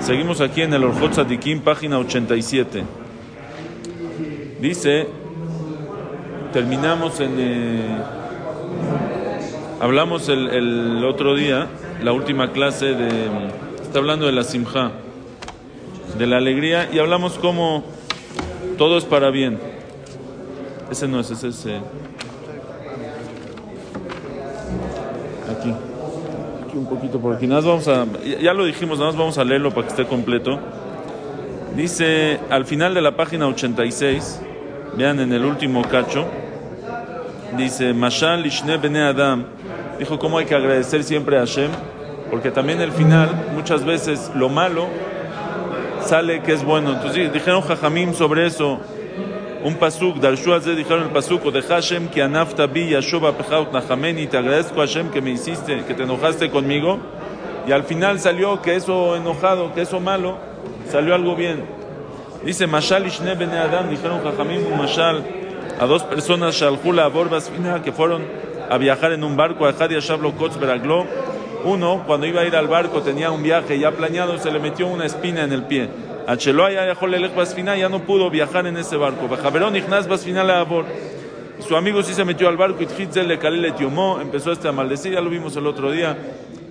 Seguimos aquí en el Orjot Tzadikim, página 87. Dice, terminamos en... eh, hablamos el, el otro día, la última clase de... Está hablando de la simja, de la alegría, y hablamos cómo todo es para bien. Ese no es, ese es... eh, aquí. Aquí un poquito por aquí. Nada más vamos a, ya- lo dijimos, nada más vamos a leerlo para que esté completo. Dice al final de la página 86, vean en el último cacho, dice Mashal Ishne Bene Adam, dijo cómo hay que agradecer siempre a Hashem, porque también al final, muchas veces lo malo sale que es bueno. Entonces dijeron Jajamim sobre eso, un pasuk, Darshu Azeh dijeron el pasuk, de Hashem que anafta bi yashoba pechaut nachameni, te agradezco Hashem que me hiciste, que te enojaste conmigo, y al final salió que eso enojado, que eso malo, salió algo bien. Dice Mashal Ishne Bene Adam, dijeron Jajamim Mashal a dos personas, Shalhula Abor Basfina, que fueron a viajar en un barco, a Hadia Shablo Kotz Beraglo. Uno, cuando iba a ir al barco, tenía un viaje ya planeado, se le metió una espina en el pie. Ya no pudo viajar en ese barco. Su amigo sí se metió al barco y le Kalele Tiomó, empezó este a maldecir, ya lo vimos el otro día.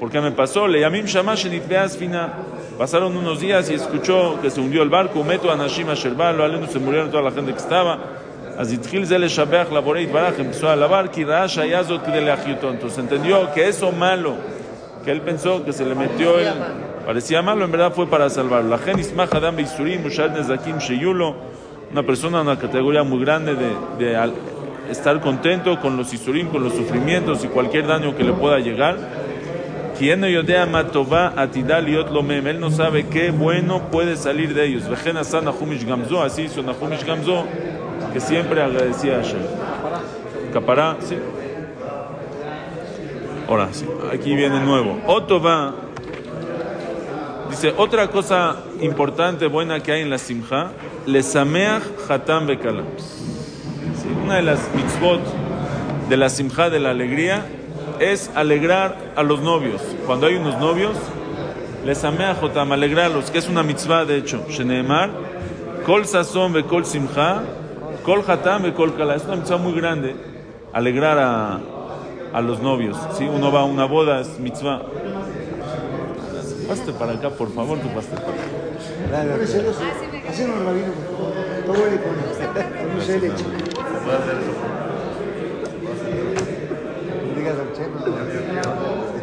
¿Por qué me pasó? Le Fina. Pasaron unos días y escuchó que se hundió el barco. Meto a Nashima Sherbal, lo aleno se murieron toda la gente que estaba. Empezó a Ajiuto. Entonces entendió que eso malo, que él pensó que se le metió el. Parecía malo, en verdad fue para salvarlo. La gen Ismach Adam Beisurim, Mushad Nezakim Sheyulo. Una persona, una categoría muy grande de, de estar contento con los isurim, con los sufrimientos y cualquier daño que le pueda llegar. Quien yodea matová atidal yot lomem. Él no sabe qué bueno puede salir de ellos. Vejen asan Nahumish Gamzo, así hizo Nahumish Gamzo, que siempre agradecía a Hashem. Capará, sí. Ahora sí, aquí viene nuevo. Otova dice otra cosa importante, buena que hay en la simja, lesameach hatam bekalam. Sí, una de las mitzvot de la simja de la alegría es alegrar a los novios. Cuando hay unos novios, les amea jotam, alegrarlos, que es una mitzvah de hecho. Sheneemar, kol sazón ve kol simja, kol hatam ve kol kala. Es una mitzvah muy grande, alegrar a, a los novios. ¿sí? Uno va a una boda, es mitzvah. Paste para acá, por favor, tu paste para acá. Hacemos rabino, por favor. Todo el con de leche. Digas al.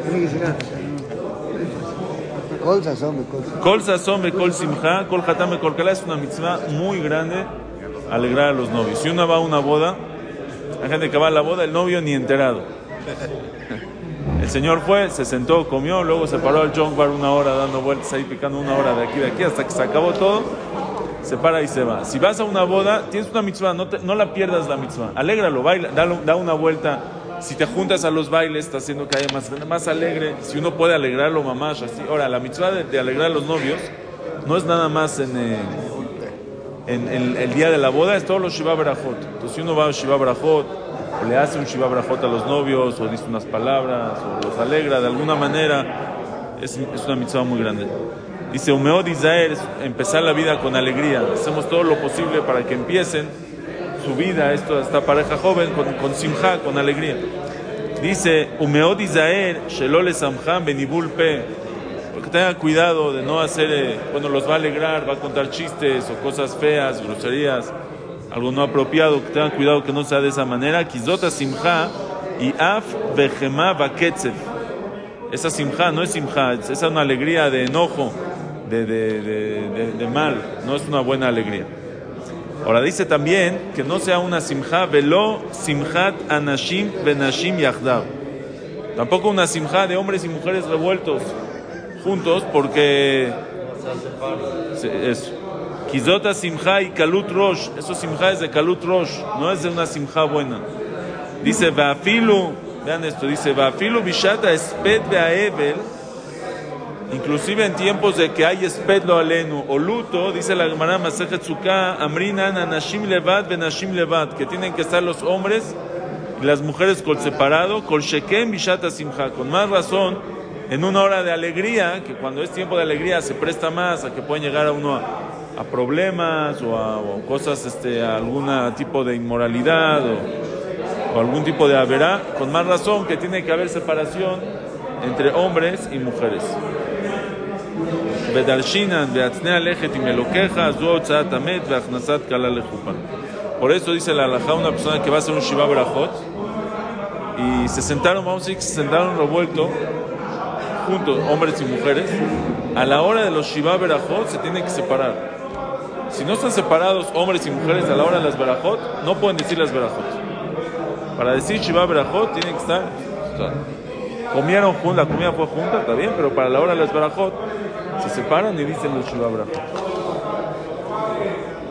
Tiene que ser colzas. Kol sazón simja, kol hatam ve kol kala. Es una mitzvah muy grande, alegrar a los novios. Si uno va a una boda, hay gente que va a la boda, el novio ni enterado. El señor fue, se sentó, comió, luego se paró al John Bar una hora dando vueltas ahí, picando una hora de aquí, de aquí, hasta que se acabó todo, se para y se va. Si vas a una boda, tienes una mitzvah, no, te- la pierdas la mitzvah. Alégralo, baila, dalo- da una vuelta. Si te juntas a los bailes, está haciendo que haya más, más alegre. Si uno puede alegrarlo, mamás, así. Ahora, la mitzvah de, alegrar a los novios no es nada más en, eh, en, el día de la boda, es todos los Shiva Berajot. Entonces, si uno va a Shiva Berajot, le hace un Shiva Berajot a los novios, o dice unas palabras, o los alegra de alguna manera, es, una mitzvah muy grande. Dice, Umeod Israel, es empezar la vida con alegría. Hacemos todo lo posible para que empiecen su vida, esto, esta pareja joven, con, con simja, con alegría. Dice, Umeod Israel, Shelole Samham Benibul Pe, porque tengan cuidado de no hacer, eh, bueno, los va a alegrar, va a contar chistes o cosas feas, groserías, algo no apropiado, que tengan cuidado que no sea de esa manera. Kizota Simha y Af Behema Baketzef. Esa simja no es simja, esa es una alegría de enojo, de, de, de, mal, no es una buena alegría. Ahora dice también que no sea una simja, velo simhat anashim benashim yachdav. Tampoco una simja de hombres y mujeres revueltos juntos, porque Eso. Kizota simcha y kalut rosh. Eso simcha es de kalut rosh, no es de una simcha buena. Dice, Vafilu, vean esto, dice, Vafilu bishata espet beaevel, inclusive en tiempos de que hay espet lo alenu, o luto, dice la Gemara Masejet amrinan anashim levad benashim levad, que tienen que estar los hombres y las mujeres col separado, col shekem bishata simcha, con más razón, en una hora de alegría, que cuando es tiempo de alegría se presta más a que pueden llegar a uno a, a problemas o a cosas, este, a algún tipo de inmoralidad o, algún tipo de averá, con más razón que tiene que haber separación entre hombres y mujeres. Por eso dice la halajá una persona que va a hacer un shiva brajot y se sentaron, vamos a decir que se sentaron revuelto juntos, hombres y mujeres. A la hora de los shiva brajot se tienen que separar. Si no están separados hombres y mujeres a la hora de las Berajot, no pueden decir las Berajot. Para decir Shiva Berajot tienen que estar... o sea, comieron juntos, la comida fue junta, está bien, pero para la hora de las Berajot se separan y dicen los Shiva Berajot.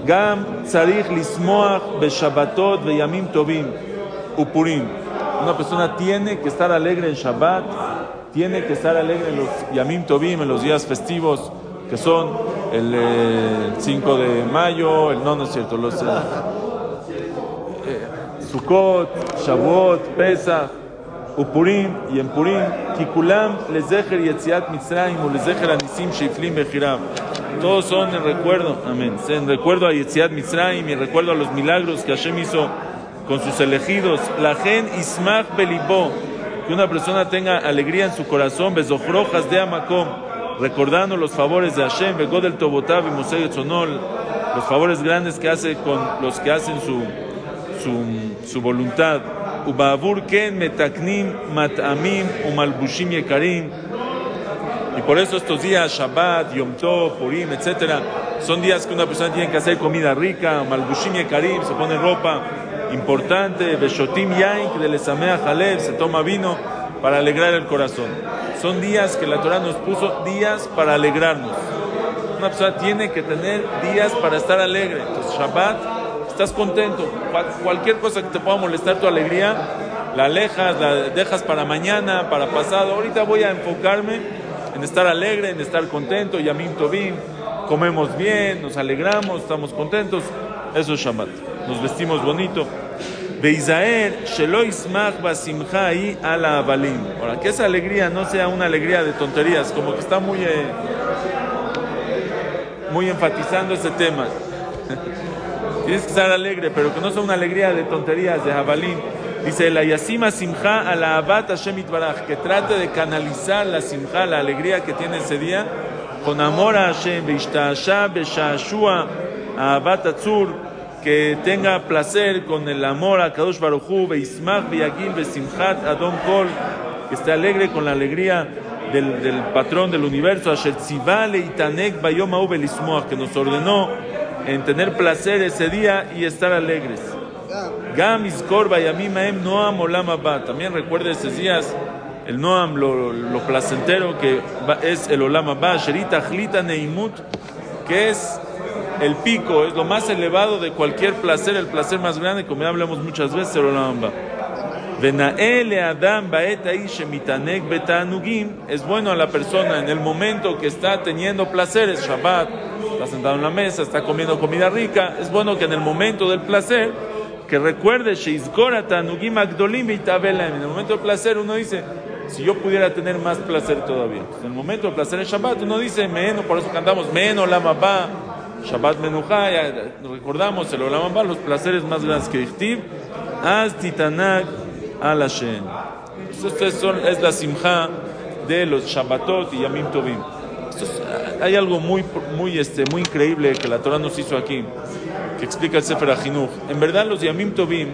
גם צריך לשמוח בשבתות וימים טובים upurim. Una persona tiene que estar alegre en Shabbat, tiene que estar alegre en los Yamim Tovim, en los días festivos, que son el eh, 5 de mayo, el no, no es cierto, los eh, eh, Sukkot, Shavuot, Pesach, Upurim y en Purim, Kikulam, Lezecher Yetziat Mitzrayim, Lezecher Anisim Sheiflim Bechiram. Todos son en recuerdo, amén, en recuerdo a Yetziat Mitzrayim y recuerdo a los milagros que Hashem hizo con sus elegidos. La gen Ismach Belibó, que una persona tenga alegría en su corazón, Bezochrojas de Amakom, recordando los favores de Hashem, Begodel Tobotav y Etzonol, los favores grandes que hace con los que hacen su, su, voluntad. Ubavur Ken Metaknim Matamim Umalbushim Yekarim. Y por eso estos días, Shabbat, Yom Tov, Purim, etc., son días que una persona tiene que hacer comida rica, Malbushim Yekarim, se pone ropa importante, Beshotim Yain, que le Jaleb, se toma vino para alegrar el corazón. Son días que la Torah nos puso días para alegrarnos. Una persona tiene que tener días para estar alegre. Entonces, Shabbat, estás contento. Cual- Cualquier cosa que te pueda molestar tu alegría, la alejas, la dejas para mañana, para pasado. Ahorita voy a enfocarme en estar alegre, en estar contento. Yamim Tovim, comemos bien, nos alegramos, estamos contentos. Eso es Shabbat. Nos vestimos bonito. Beisaer, Shelo Ismach Basimcha ahí a la Abalim. Ahora, que esa alegría no sea una alegría de tonterías, como que está muy, eh, muy enfatizando ese tema. Tienes que estar alegre, pero que no sea una alegría de tonterías, de Jabalín. Dice, la Yasima Simcha a la Abat Hashem que trate de canalizar la Simcha, la alegría que tiene ese día, con amor a Hashem, Beishtasha, Beshashua, a Abat Atzur, que tenga placer con el amor a Kadosh Baruchu, Beismach, Beyagil, Besimchat, Adon Kol, que esté alegre con la alegría del, del patrón del universo, Asher Tzivale Itanek Bayom que nos ordenó en tener placer ese día y estar alegres. Gam Iskor Bayamim Aem Noam Olam Abba. También recuerda esos días el Noam, lo, lo placentero que es el Olam Abba, Sherita Neimut, que es el pico, es lo más elevado de cualquier placer, el placer más grande, como ya hablamos muchas veces, el Olam Abba. Vena'e le Adam betanugim. Es bueno a la persona en el momento que está teniendo placeres, Shabbat, está sentado en la mesa, está comiendo comida rica. Es bueno que en el momento del placer, que recuerde tanugim. En el momento del placer uno dice, si yo pudiera tener más placer todavía. En el momento del placer en Shabbat uno dice, meno, por eso cantamos, meno olam haba, Shabbat menuja, ya recordamos el olam haba, los placeres más grandes que Ichtib, az titanak al Hashem. Esto es, son- es la simja de los Shabbatot y Yamim Tovim. Hay algo muy, muy, este, muy increíble que la Torah nos hizo aquí, que explica el Sefer Ajinuch. En verdad, los Yamim Tovim,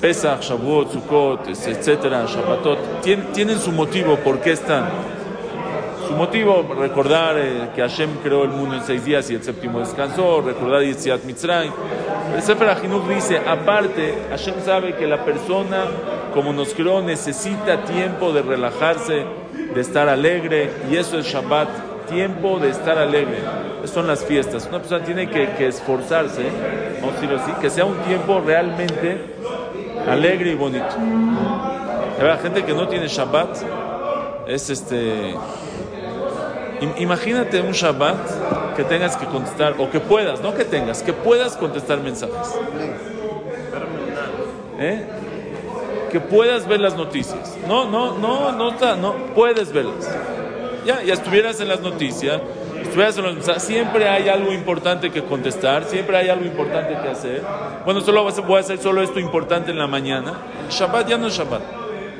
Pesach, Shavuot, Sukkot, etcétera, Shabbatot, tien- tienen su motivo por qué están. Su motivo, recordar eh, que Hashem creó el mundo en seis días y el séptimo descansó, recordar Yetziat Mitzrayim. El Sefer Ajinuch dice, aparte, Hashem sabe que la persona, como nos creó, necesita tiempo de relajarse, de estar alegre, y eso es Shabbat, tiempo de estar alegre. Son las fiestas. Una persona tiene que, que esforzarse, vamos a decirlo así, que sea un tiempo realmente alegre y bonito. La gente que no tiene Shabbat es este. Im- Imagínate un Shabbat que tengas que contestar, o que puedas, no que tengas, que puedas contestar mensajes. ¿Eh? Que puedas ver las noticias. No, no, no, no, está, no, puedes verlas. Ya, ya estuvieras en las noticias, estuvieras en los mensajes, siempre hay algo importante que contestar, siempre hay algo importante que hacer. Bueno, solo voy a hacer solo esto importante en la mañana. Shabbat ya no es Shabbat.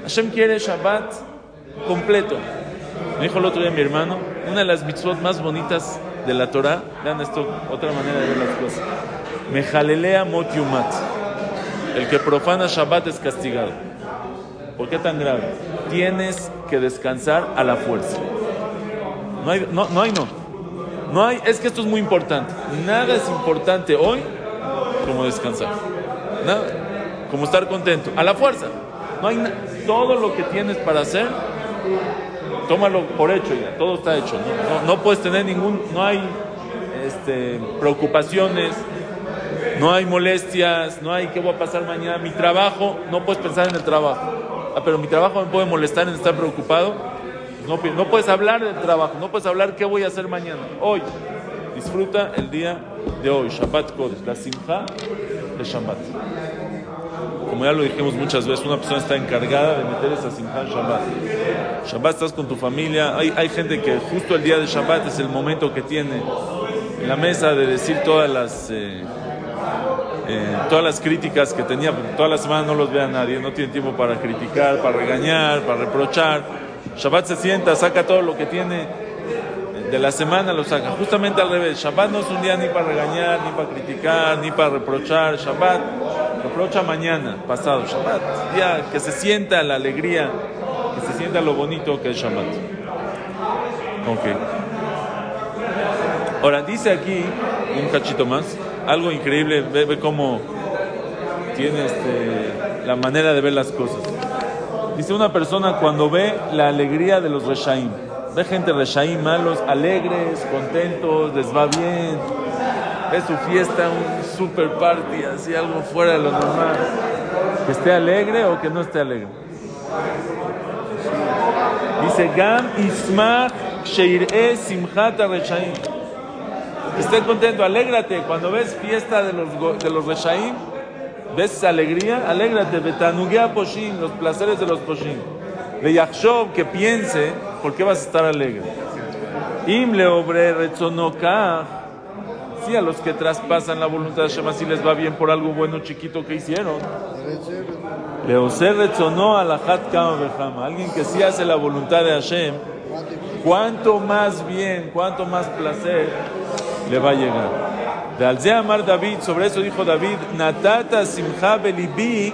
Hashem quiere Shabbat completo. Me dijo el otro día mi hermano, una de las mitzvot más bonitas de la Torah, vean esto, otra manera de ver las cosas. Mejalelea mot yumat. El que profana Shabbat es castigado. ¿Por qué tan grave? Tienes que descansar a la fuerza. No hay, no, no hay, no. No hay, es que esto es muy importante. Nada es importante hoy como descansar. Nada. Como estar contento. A la fuerza. No hay todo lo que tienes para hacer, tómalo por hecho ya. Todo está hecho. No, no, no puedes tener ningún, no hay este, preocupaciones, no hay molestias, no hay qué voy a pasar mañana. Mi trabajo, no puedes pensar en el trabajo. Ah, pero mi trabajo me puede molestar en estar preocupado. No, pi- no puedes hablar del trabajo, no puedes hablar qué voy a hacer mañana. Hoy, disfruta el día de hoy, Shabbat Kodesh, la simcha de Shabbat. Como ya lo dijimos muchas veces, una persona está encargada de meter esa simcha en Shabbat. Shabbat estás con tu familia, hay, hay gente que justo el día de Shabbat es el momento que tiene en la mesa de decir todas las... eh, eh, todas las críticas que tenía, toda la semana no los ve a nadie, no tiene tiempo para criticar, para regañar, para reprochar. Shabbat se sienta, saca todo lo que tiene de la semana, lo saca. Justamente al revés, Shabbat no es un día ni para regañar, ni para criticar, ni para reprochar. Shabbat reprocha mañana, pasado. Shabbat, día que se sienta la alegría, que se sienta lo bonito que es Shabbat. Ok. Ahora, dice aquí, un cachito más, algo increíble, ve, ve cómo tiene este, la manera de ver las cosas. Dice una persona cuando ve la alegría de los reshaim, ve gente reshaim malos, alegres, contentos, les va bien, ve su fiesta, un super party, así algo fuera de lo normal, que esté alegre o que no esté alegre. Dice Gam Ismach Sheir'e Simchat Reshaim. Esté contento, alégrate. Cuando ves fiesta de los, de los Reshaim, ves alegría, alégrate. Betanugia Poshim, los placeres de los Poshim. De Yachshov, que piense, ¿por qué vas a estar alegre? Im leobre retzonokah. Sí, a los que traspasan la voluntad de Hashem, así les va bien por algo bueno chiquito que hicieron. Alguien que sí hace la voluntad de Hashem, cuánto más bien, cuánto más placer le va a llegar. De Alze Amar David, sobre eso dijo David, Natata simcha belibi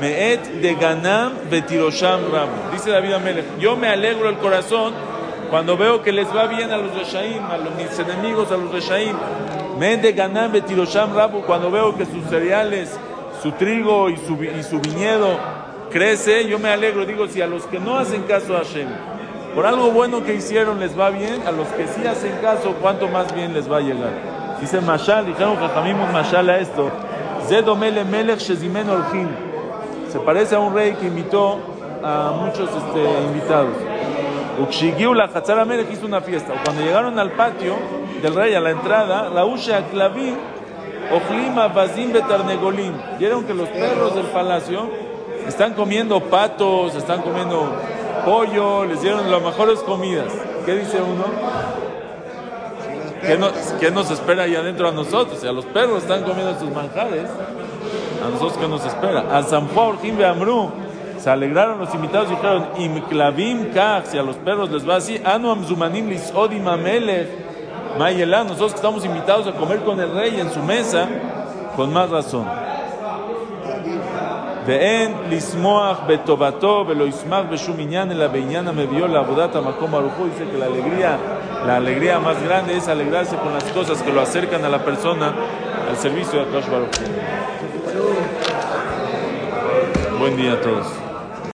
meet de ganam betirosham ram. Dice David Amelech, yo me alegro el corazón cuando veo que les va bien a los reshaim, a los, mis enemigos, a los reshaim. Meet de ganam betirosham rabu, cuando veo que sus cereales, su trigo y su, y su viñedo crece, yo me alegro. Digo, si a los que no hacen caso a Hashem, por algo bueno que hicieron les va bien, a los que sí hacen caso, cuánto más bien les va a llegar. Dice Mashal, dijeron Jajamim un Mashal a esto. Zedomele Melech Shezimen Orjin. Se parece a un rey que invitó a muchos este, invitados. Ukshigiu la Hatzara Melech hizo una fiesta. Cuando llegaron al patio del rey, a la entrada, Raúl Aklavim, Ojlima Bazim Betarnegolim. Vieron que los perros del palacio están comiendo patos, están comiendo pollo, les dieron las mejores comidas. ¿Qué dice uno? ¿Qué nos, qué nos espera ahí adentro a nosotros? Si a los perros están comiendo sus manjares, a nosotros ¿qué nos espera? A San Juan Amru se alegraron los invitados y dijeron, Imklavim kach, si a los perros les va así, Anu amzumanim lisodim amelech, Mayelá, nosotros que estamos invitados a comer con el rey en su mesa, con más razón. ואין לשמוח בטובתו ולא ישמח בשום עניין אלא בעניין המביאו לעבודת המקום ברוך הוא. dice que la alegría, la alegría más grande es alegrarse con las cosas que lo acercan a la persona al servicio de Akash Baruch Hu. Buen día a todos.